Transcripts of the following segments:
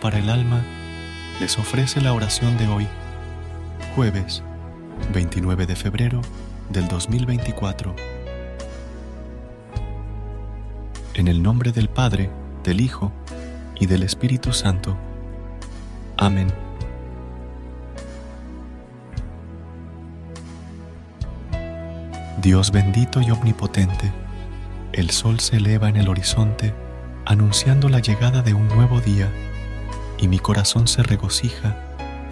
Para el alma les ofrece la oración de hoy, jueves 29 de febrero del 2024. En el nombre del Padre, del Hijo y del Espíritu Santo. Amén. Dios bendito y omnipotente, el sol se eleva en el horizonte anunciando la llegada de un nuevo día, y mi corazón se regocija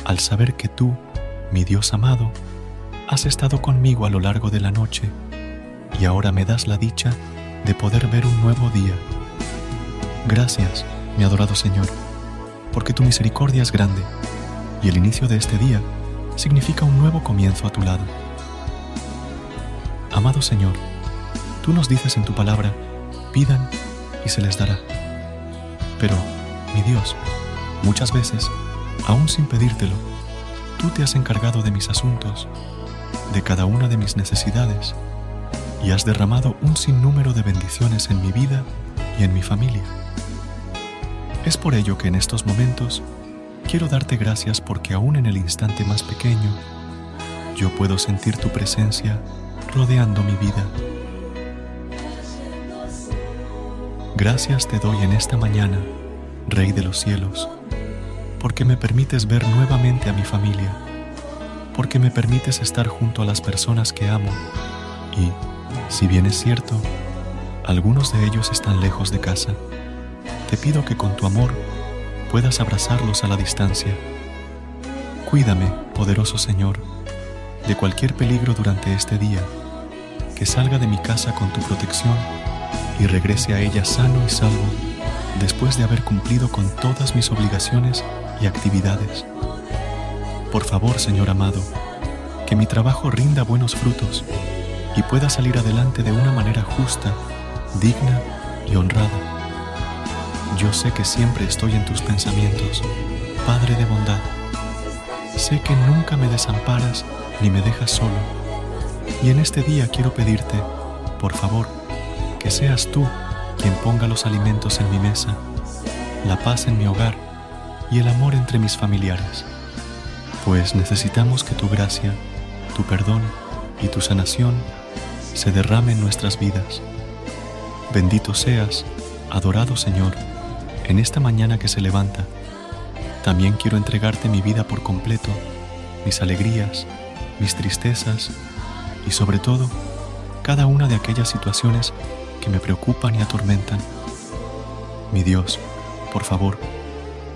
al saber que tú, mi Dios amado, has estado conmigo a lo largo de la noche y ahora me das la dicha de poder ver un nuevo día. Gracias, mi adorado Señor, porque tu misericordia es grande y el inicio de este día significa un nuevo comienzo a tu lado. Amado Señor, tú nos dices en tu palabra, pidan y se les dará. Pero, mi Dios, muchas veces, aún sin pedírtelo, tú te has encargado de mis asuntos, de cada una de mis necesidades, y has derramado un sinnúmero de bendiciones en mi vida y en mi familia. Es por ello que en estos momentos quiero darte gracias porque aún en el instante más pequeño, yo puedo sentir tu presencia rodeando mi vida. Gracias te doy en esta mañana, Rey de los cielos, porque me permites ver nuevamente a mi familia, porque me permites estar junto a las personas que amo y, si bien es cierto, algunos de ellos están lejos de casa, te pido que con tu amor puedas abrazarlos a la distancia. Cuídame, poderoso Señor, de cualquier peligro durante este día, que salga de mi casa con tu protección y regrese a ella sano y salvo después de haber cumplido con todas mis obligaciones y actividades. Por favor, Señor amado, que mi trabajo rinda buenos frutos y pueda salir adelante de una manera justa, digna y honrada. Yo sé que siempre estoy en tus pensamientos, Padre de bondad. Sé que nunca me desamparas ni me dejas solo. Y en este día quiero pedirte, por favor, que seas tú quien ponga los alimentos en mi mesa, la paz en mi hogar y el amor entre mis familiares, pues necesitamos que tu gracia, tu perdón y tu sanación se derramen en nuestras vidas. Bendito seas, adorado Señor, en esta mañana que se levanta. También quiero entregarte mi vida por completo, mis alegrías, mis tristezas y sobre todo cada una de aquellas situaciones que me preocupan y atormentan. Mi Dios, por favor,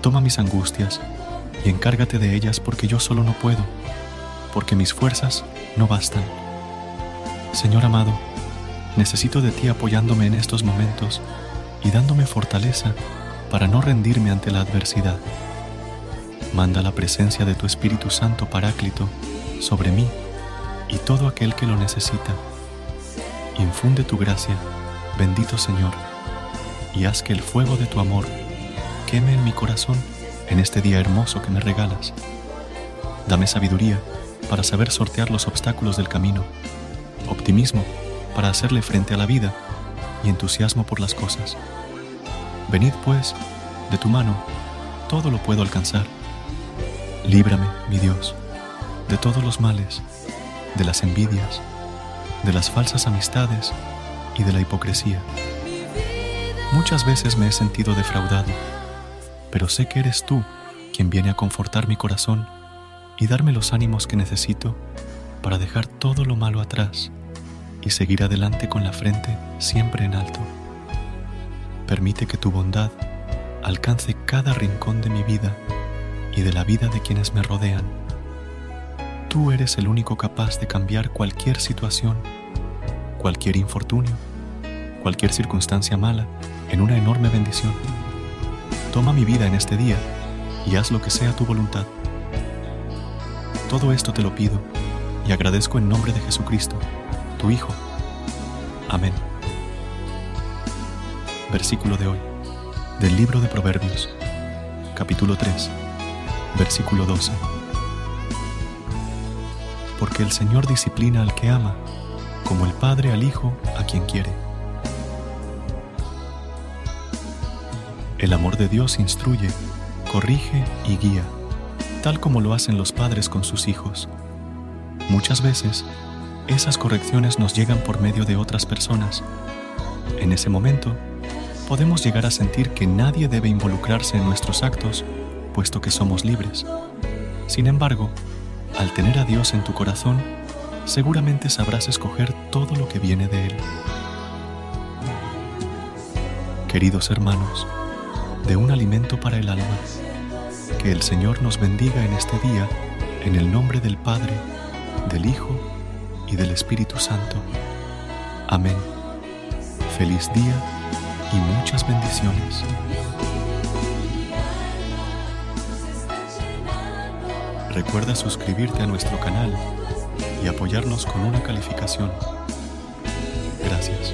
toma mis angustias y encárgate de ellas porque yo solo no puedo, porque mis fuerzas no bastan. Señor amado, necesito de ti apoyándome en estos momentos y dándome fortaleza para no rendirme ante la adversidad. Manda la presencia de tu Espíritu Santo Paráclito sobre mí y todo aquel que lo necesita. Infunde tu gracia bendito Señor, y haz que el fuego de tu amor queme en mi corazón en este día hermoso que me regalas. Dame sabiduría para saber sortear los obstáculos del camino, optimismo para hacerle frente a la vida y entusiasmo por las cosas. Venid pues, de tu mano, todo lo puedo alcanzar. Líbrame, mi Dios, de todos los males, de las envidias, de las falsas amistades y de la hipocresía. Muchas veces me he sentido defraudado, pero sé que eres tú quien viene a confortar mi corazón y darme los ánimos que necesito para dejar todo lo malo atrás y seguir adelante con la frente siempre en alto. Permite que tu bondad alcance cada rincón de mi vida y de la vida de quienes me rodean. Tú eres el único capaz de cambiar cualquier situación, cualquier infortunio, cualquier circunstancia mala en una enorme bendición. Toma mi vida en este día y haz lo que sea tu voluntad. Todo esto te lo pido y agradezco en nombre de Jesucristo, tu Hijo. Amén. Versículo de hoy, del libro de Proverbios, capítulo 3, versículo 12. Porque el Señor disciplina al que ama, como el Padre al Hijo a quien quiere. El amor de Dios instruye, corrige y guía, tal como lo hacen los padres con sus hijos. Muchas veces, esas correcciones nos llegan por medio de otras personas. En ese momento, podemos llegar a sentir que nadie debe involucrarse en nuestros actos, puesto que somos libres. Sin embargo, al tener a Dios en tu corazón, seguramente sabrás escoger todo lo que viene de Él. Queridos hermanos, de un alimento para el alma, que el Señor nos bendiga en este día, en el nombre del Padre, del Hijo y del Espíritu Santo. Amén. Feliz día y muchas bendiciones. Recuerda suscribirte a nuestro canal y apoyarnos con una calificación. Gracias.